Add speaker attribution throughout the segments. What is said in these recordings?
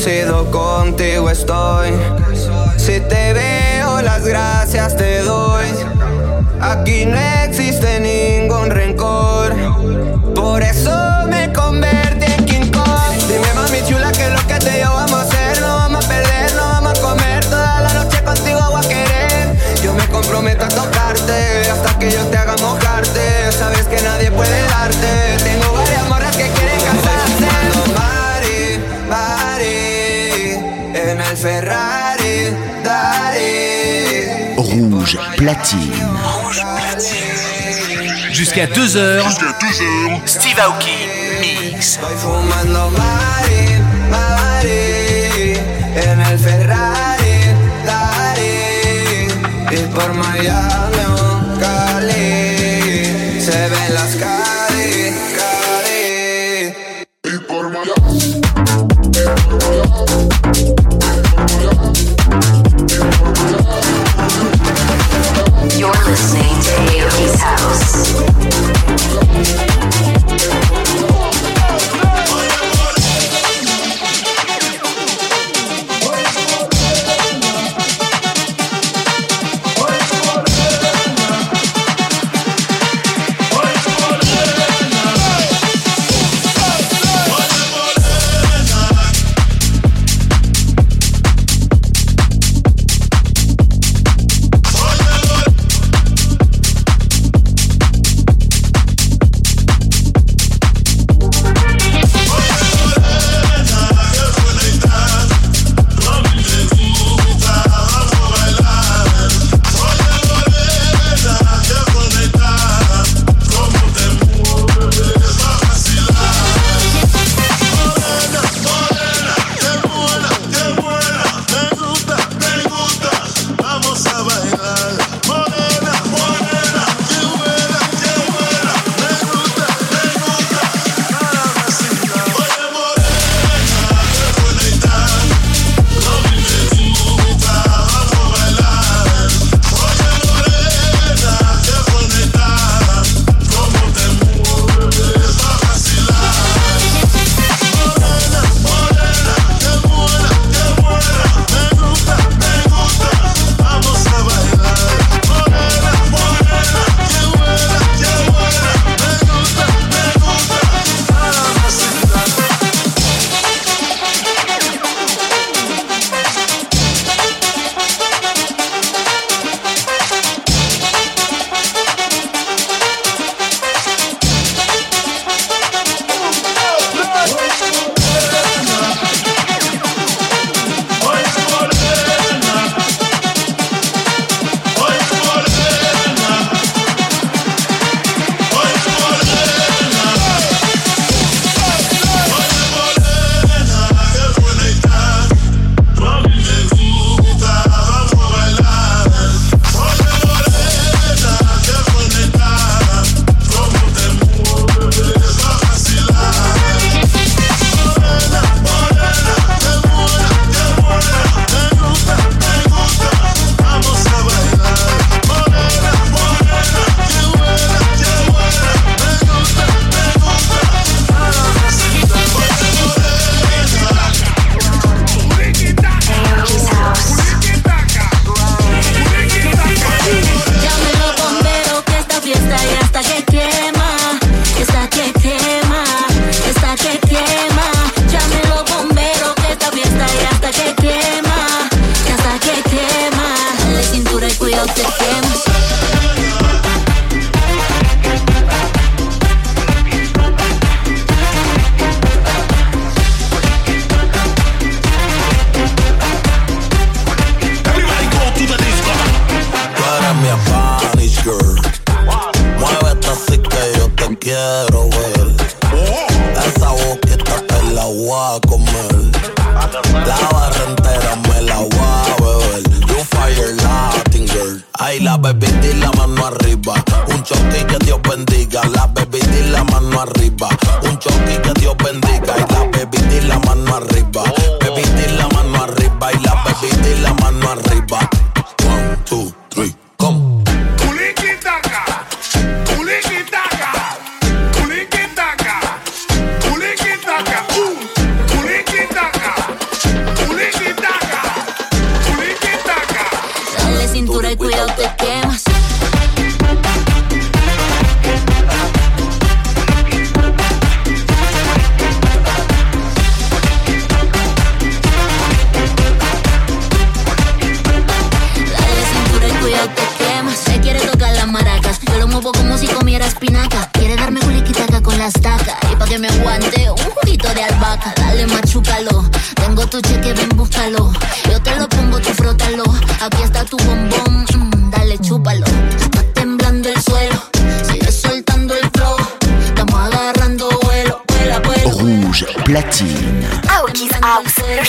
Speaker 1: Agradecido contigo estoy. Si te veo, las gracias te doy. Aquí no existe ningún rencor. Por eso me convertí en King Kong. Dime, mami chula, que lo que te yo vamos a hacer. No vamos a perder, no vamos a comer. Toda la noche contigo voy a querer. Yo me comprometo a tocarte hasta que yo te haga mojarte. Sabes que nadie puede Ferrari, Dari.
Speaker 2: Rouge Platine. Jusqu'à 2h, Steve Aoki Mix.
Speaker 1: Estoy fumando Mari, Mari, en el Ferrari, Dari, y por Miami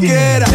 Speaker 3: loquera.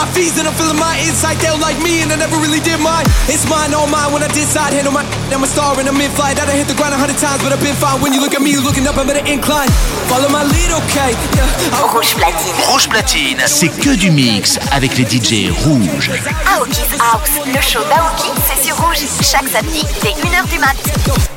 Speaker 3: my fees and I'm feeling my inside. They'll like me and I never really did mine. It's mine, all mine. When I did decide, handle my. I'm a star and I'm in flight. I done hit the ground a hundred times, but I've been fine. When you look at me, looking up, I'm at an incline. Follow my lead, okay? Yeah. Oh.
Speaker 4: Rouge platine.
Speaker 2: Rouge platine, c'est que du mix avec les DJ rouges.
Speaker 4: Aoki House, le show d'Aoki, c'est sur Rouge. Chaque samedi, c'est 1h du mat.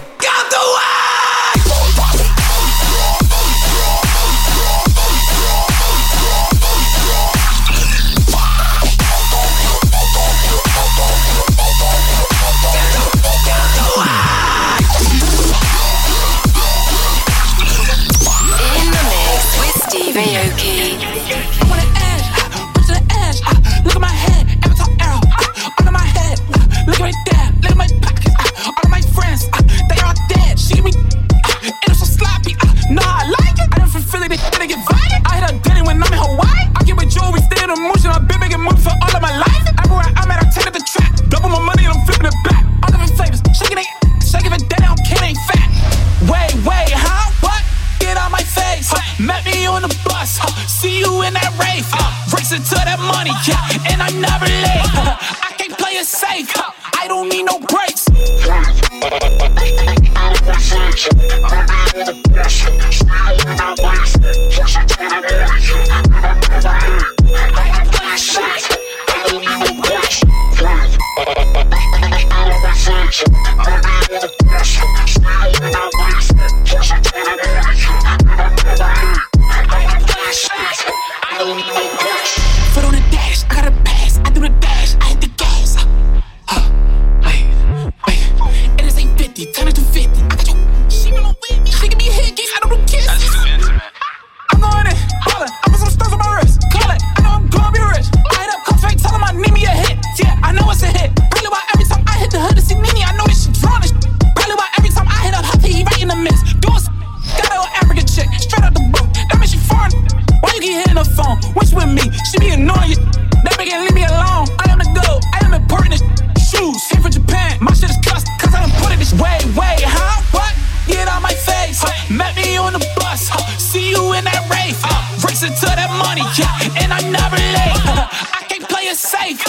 Speaker 5: safe. Racing to that money, yeah, and I never late. I can't play it safe.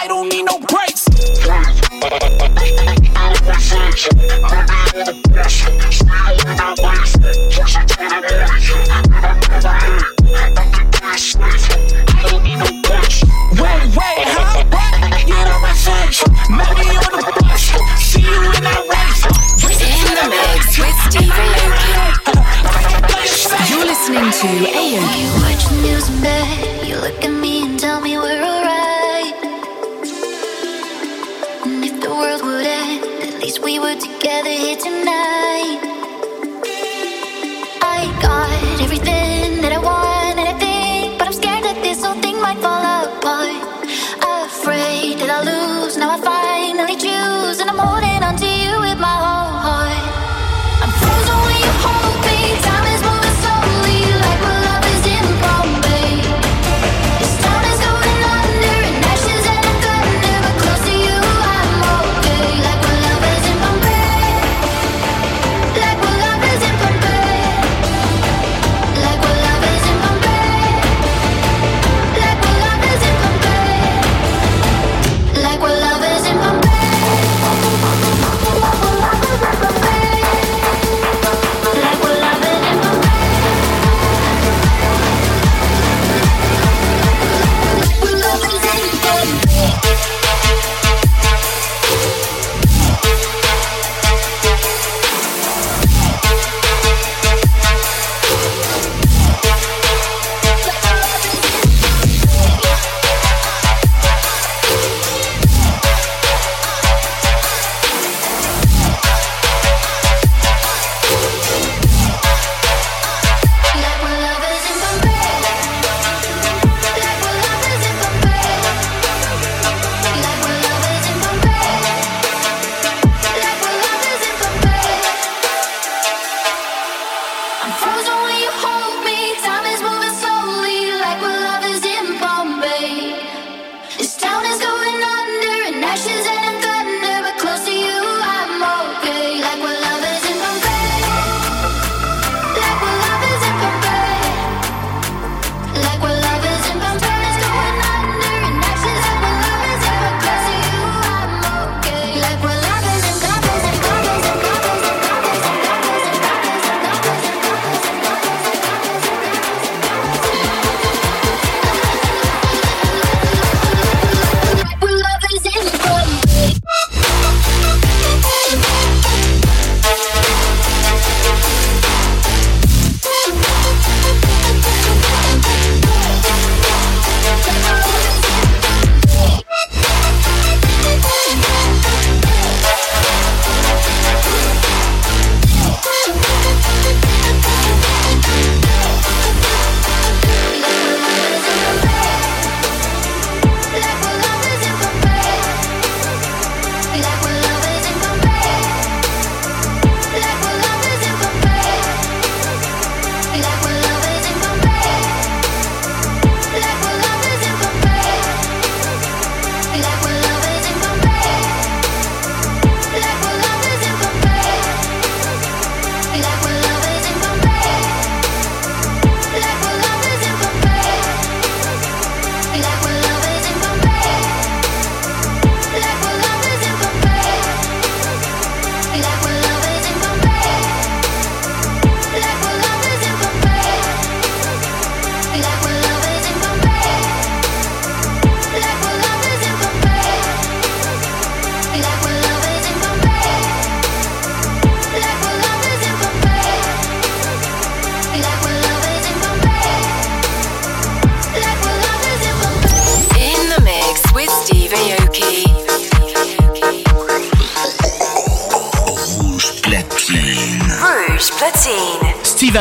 Speaker 5: I don't need no breaks.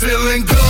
Speaker 6: feeling good.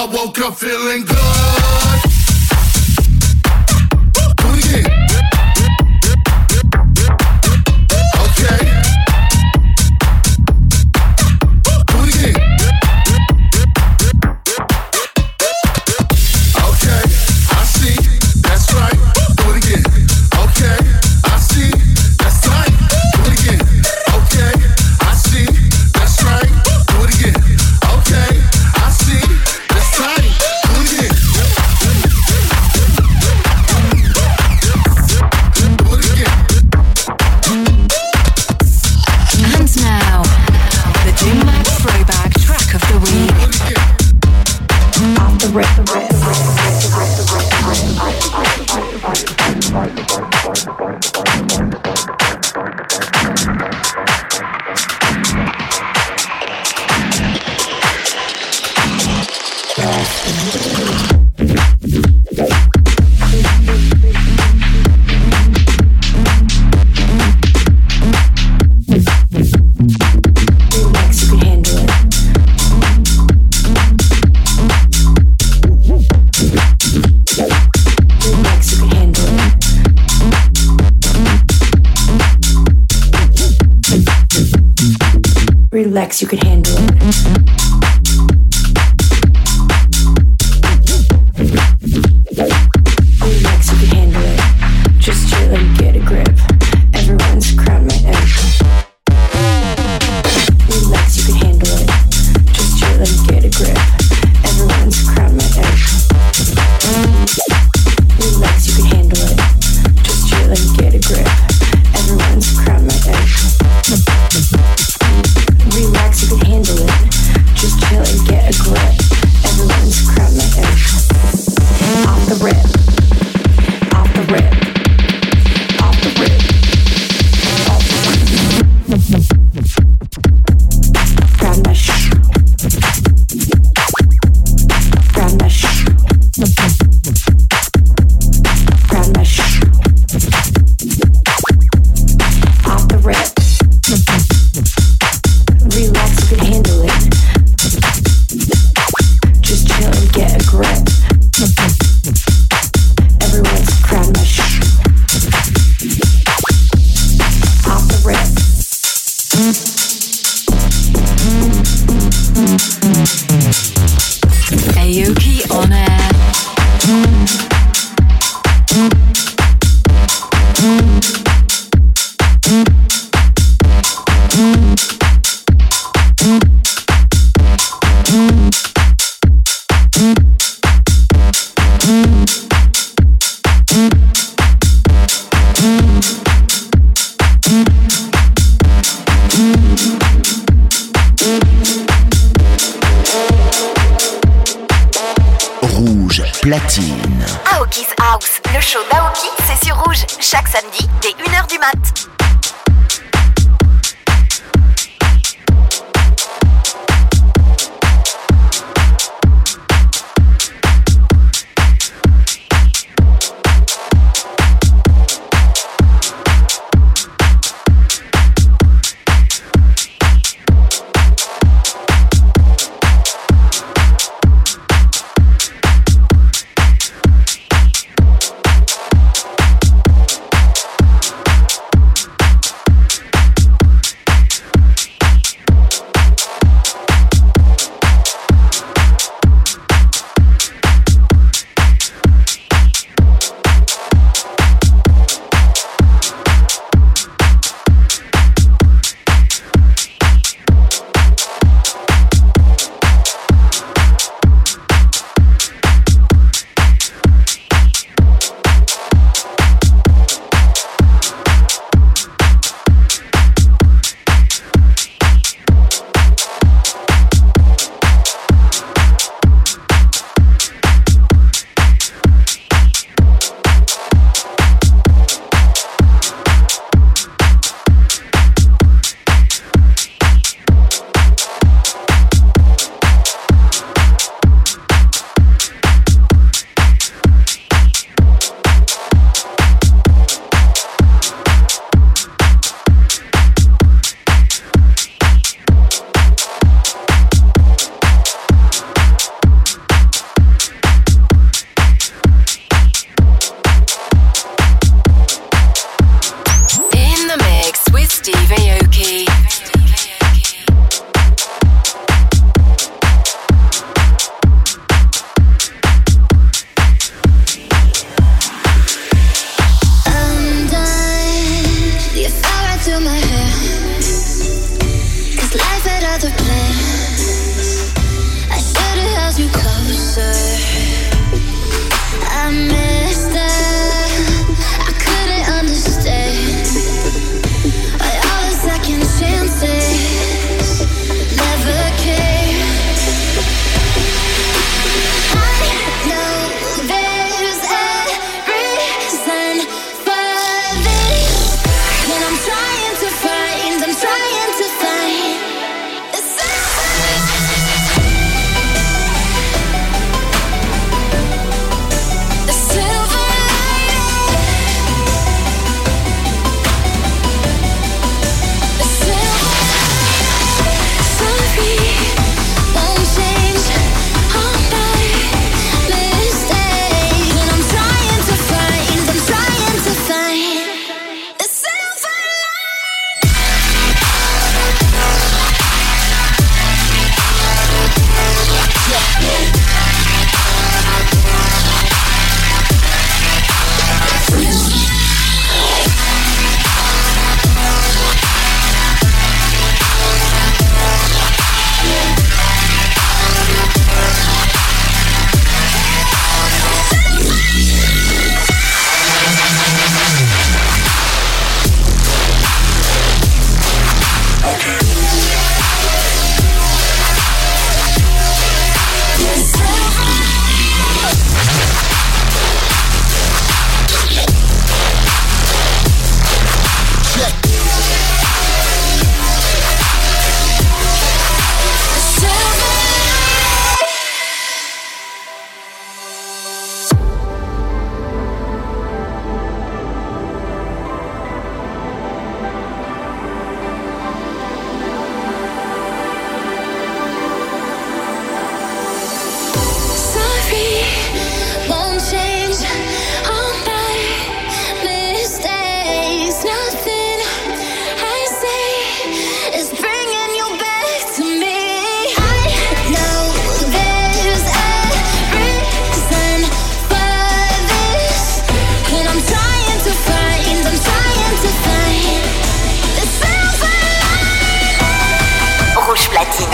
Speaker 7: I woke up feeling good.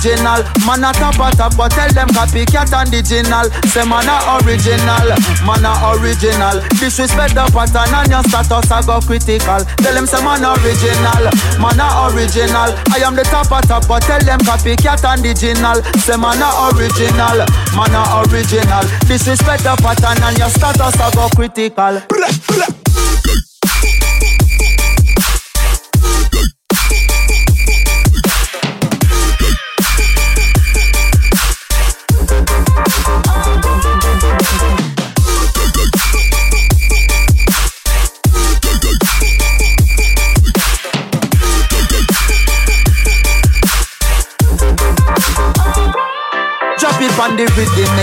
Speaker 8: Original, man a top a top, but tell them copycat and original. Say man a original, man a original. Disrespect the pattern and your status a go critical. Tell them say man original, man a original. I am the top a top, but tell them copycat and original. Say man a original, man a original. Disrespect the pattern and your status a go critical. Drop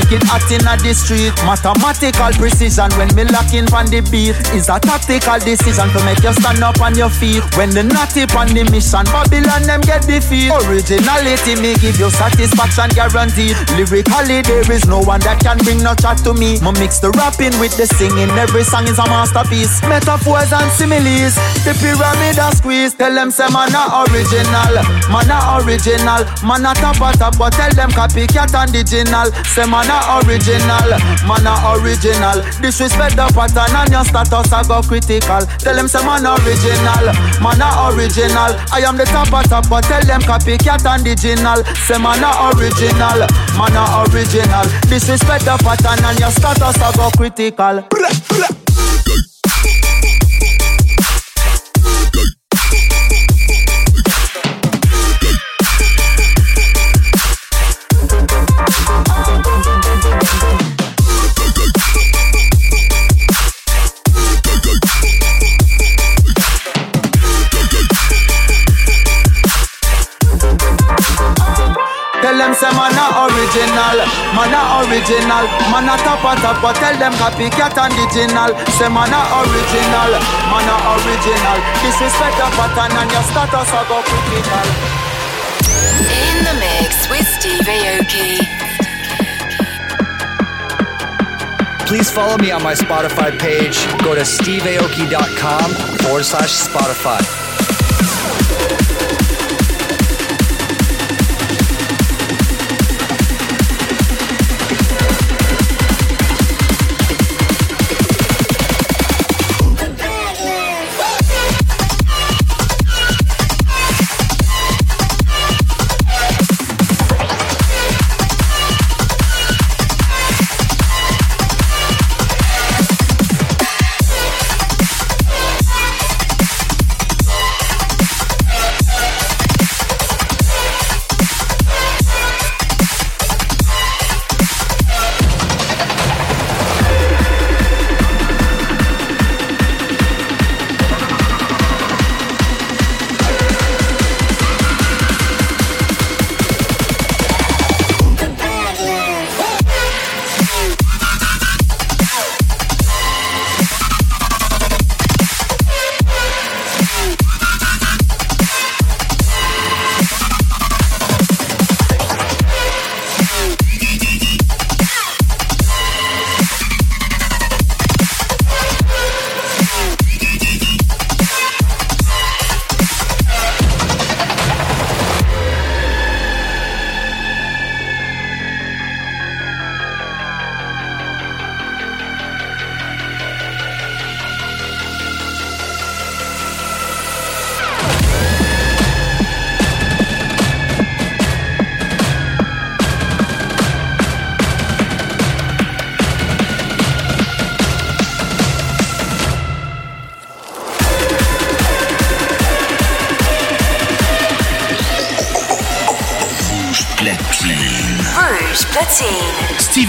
Speaker 8: make it hot inna the street. Mathematical precision when me locking on the beat is a tactical decision to make you stand up on your feet. When the natty on the mission, Babylon them get defeat. Originality me give you satisfaction guaranteed. Lyrically there is no one that can bring no chat to me. Me mix the rapping with the singing, every song is a masterpiece. Metaphors and similes, the pyramid a squeeze. Tell them say man a original, man a original, man a top a top, but tell them copycat and original. Say man a original, man a original. Disrespect the pattern and your status a go critical. Tell them say man original, man a original. I am the top of top, but tell them copycat and original. Say man a original, man a original. Disrespect the pattern and your status a go critical. Tell them say man a original, man a original, man a top a top, but tell them copycat and original. Say man a original, man a original. Disrespect the pattern and your status a go critical.
Speaker 9: In the mix with Steve Aoki.
Speaker 10: Please follow me on my Spotify page. Go to steveaoki.com forward slash Spotify.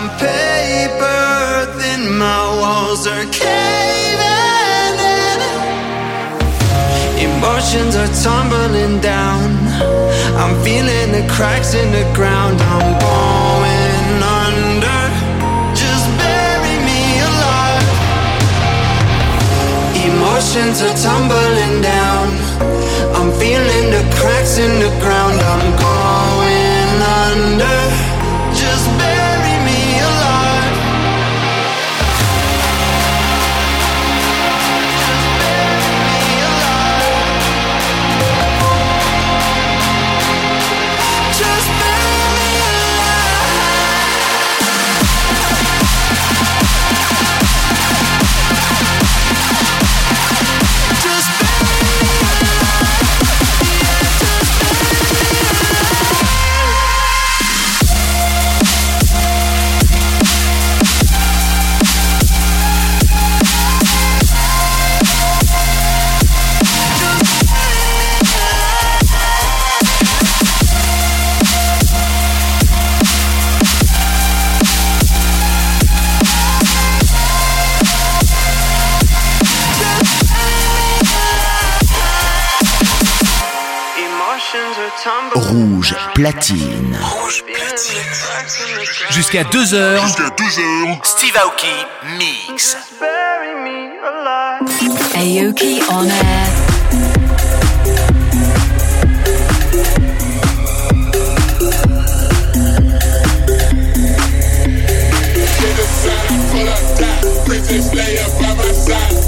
Speaker 11: I'm paper thin, my walls are caving in. Emotions are tumbling down. I'm feeling the cracks in the ground. I'm going under. Just bury me alive. Emotions are tumbling down. I'm feeling the cracks in the ground. I'm going.
Speaker 12: Jusqu'à 2h.
Speaker 13: Jusqu'à 2h.
Speaker 12: Steve Aoki Mix.
Speaker 6: Aoki on air.
Speaker 7: Princess Leia by my side.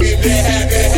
Speaker 14: It
Speaker 15: I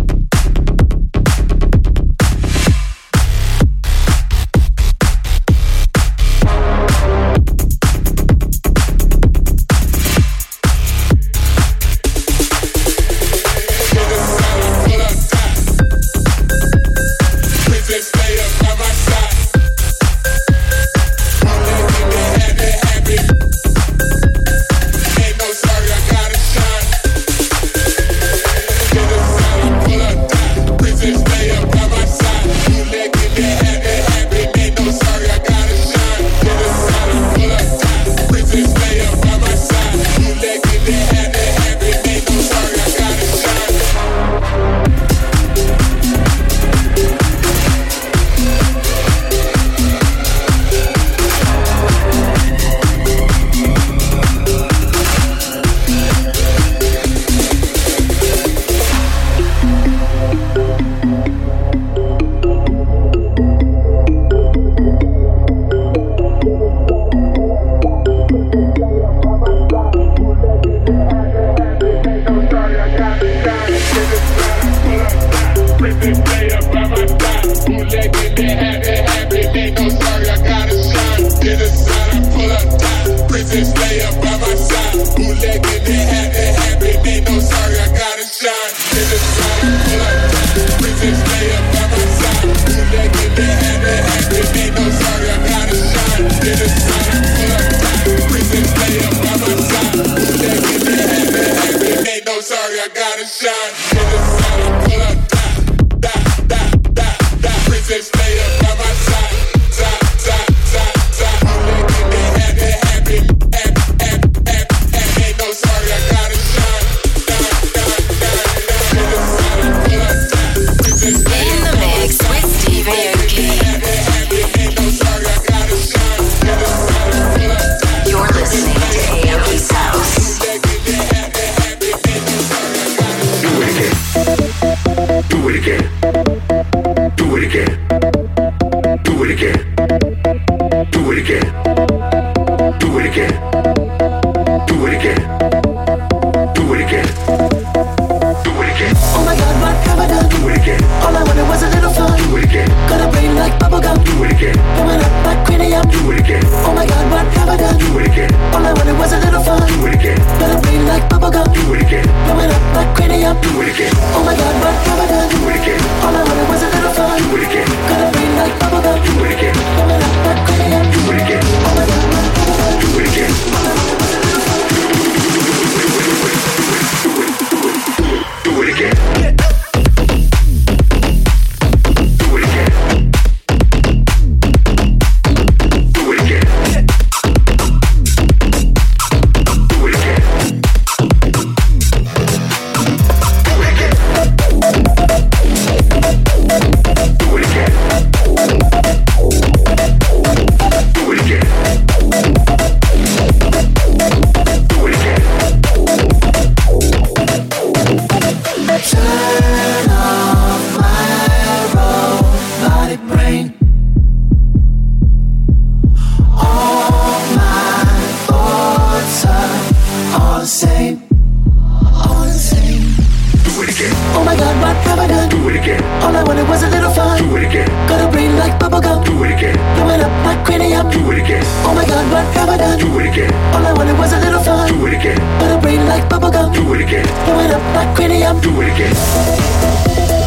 Speaker 15: Bubble gum,
Speaker 14: Do it again.
Speaker 15: Blowing up like my up,
Speaker 14: Do it again.
Speaker 15: Oh my god, what have I done?
Speaker 14: Do it again.
Speaker 15: All I wanted was a little fun.
Speaker 14: Do it again.
Speaker 15: But I brain like bubblegum.
Speaker 14: Do it again.
Speaker 15: Blowing up my cranium.
Speaker 14: Do it again.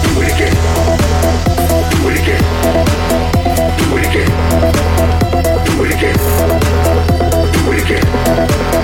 Speaker 14: Do it again. Do it again. Do it again. Do it again. Do it again.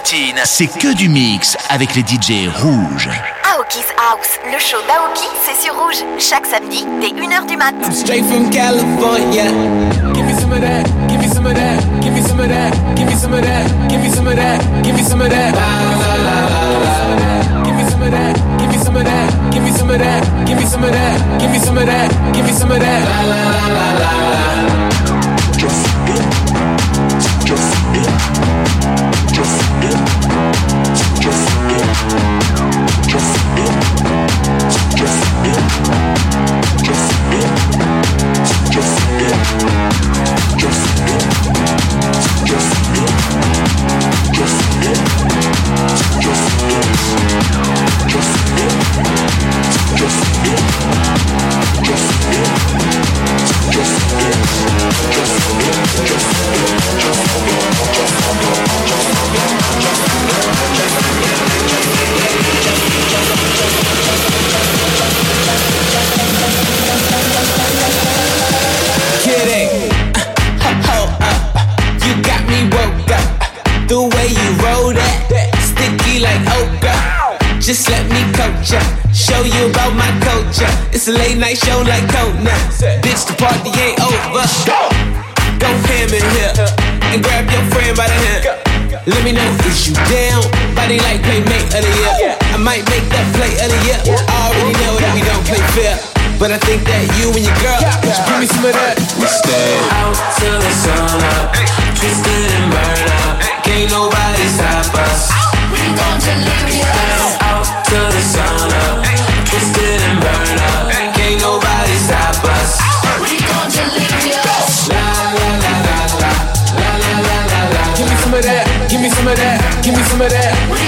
Speaker 12: Platine, c'est que du mix avec les DJ rouges.
Speaker 16: Aoki's House, le show d'Aoki, c'est sur rouge. Chaque samedi, dès 1h du mat.
Speaker 4: Straight from California. Give me some of that. Give me some of that. Give me some of that. Give me some of that. Give me some of that. Give me some of that. Give me some of that. Give me some of that. Give me some of that. Give me some of that. Give me some of that. Give me some of that. La la la la la.
Speaker 14: Just it. Just it. Just it. Just just
Speaker 4: let me coach ya. Show you about my culture. It's a late night show like Conan. Bitch, the party ain't over. Go ham in here and grab your friend by the hand. Let me know if you down. Body like playmate of the year. I might make that play of the year. I already know that we don't play fair. But I think that you and your girl should give me some of that. We stay out till the sun up, twisted and burned up. Can't nobody stop us. We gon' delirious. Out till the sun up, twisted and burned up. Can't nobody stop us. We gon' delirious. La la la la la la la la la la. Give me some of that. Give me some of that. Give me some of that.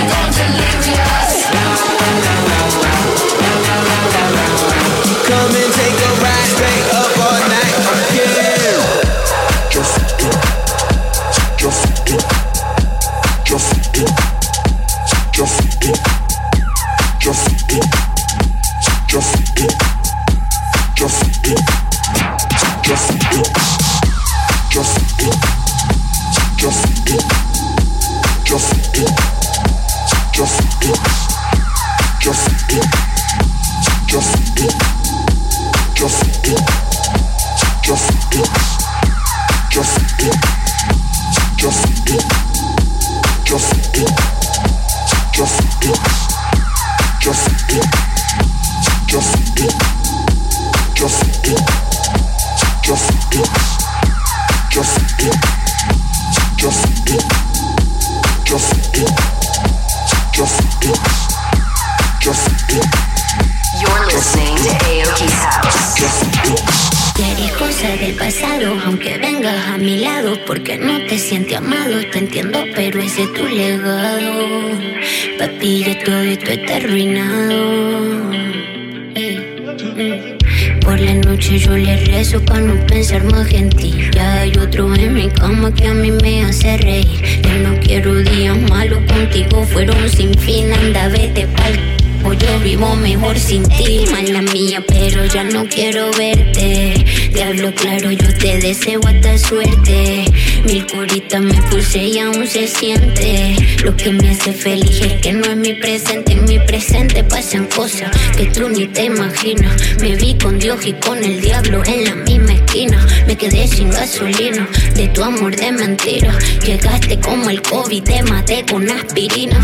Speaker 17: Para no pensar más en ti. Ya hay otro en mi cama que a mí me hace reír. Yo no quiero días malos contigo, fueron sin fin, anda, vete pa'l o yo vivo mejor sin ti, mala mía, pero ya no quiero verte. Te hablo claro, yo te deseo hasta suerte. Mil curitas me puse y aún se siente. Lo que me hace feliz es que no es mi presente, en mi presente pasan cosas que tú ni te imaginas. Me vi con Dios y con el diablo en la misma esquina. Me quedé sin gasolina de tu amor de mentira. Llegaste como el COVID, te maté con aspirina.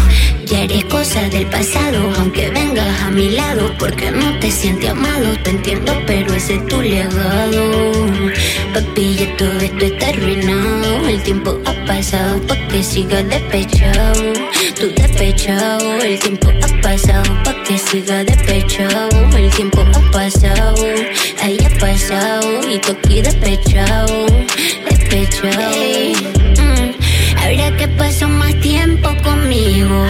Speaker 17: Ya eres cosa del pasado, aunque vengas a mi lado, porque no te sientes amado, te entiendo, pero ese es tu legado. Papi, ya todo esto está arruinado. El tiempo ha pasado pa' que sigas despechado. Tú despechado, el tiempo ha pasado pa' que sigas despechado. El tiempo ha pasado, ahí ha pasado, y tú despechado, despechado. Mm. Ahora que pasó más tiempo conmigo,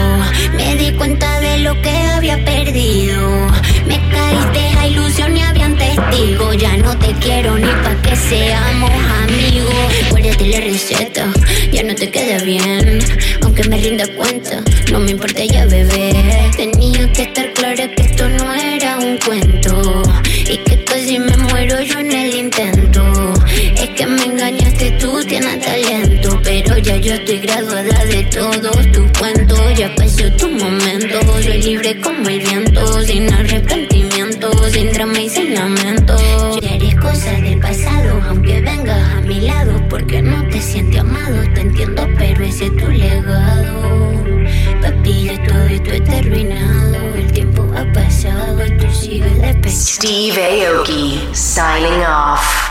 Speaker 17: me di cuenta de lo que había perdido. Me caíste a ilusión y habían testigos. Ya no te quiero ni pa' que seamos amigos. Guárdate la receta, ya no te queda bien. Aunque me rinda cuenta, no me importa ya bebé. Estoy graduada de todos tus cuentos. Ya pasó tu momento. Soy libre como el viento. Sin arrepentimiento, sin drama y sin lamento. Ya eres cosa del pasado. Aunque vengas a mi lado. Porque no te sientes amado. Te entiendo, pero ese es tu legado. Papi, ya todo esto está arruinado. El tiempo ha pasado. Tú sigues de pecho.
Speaker 9: Steve Aoki signing off.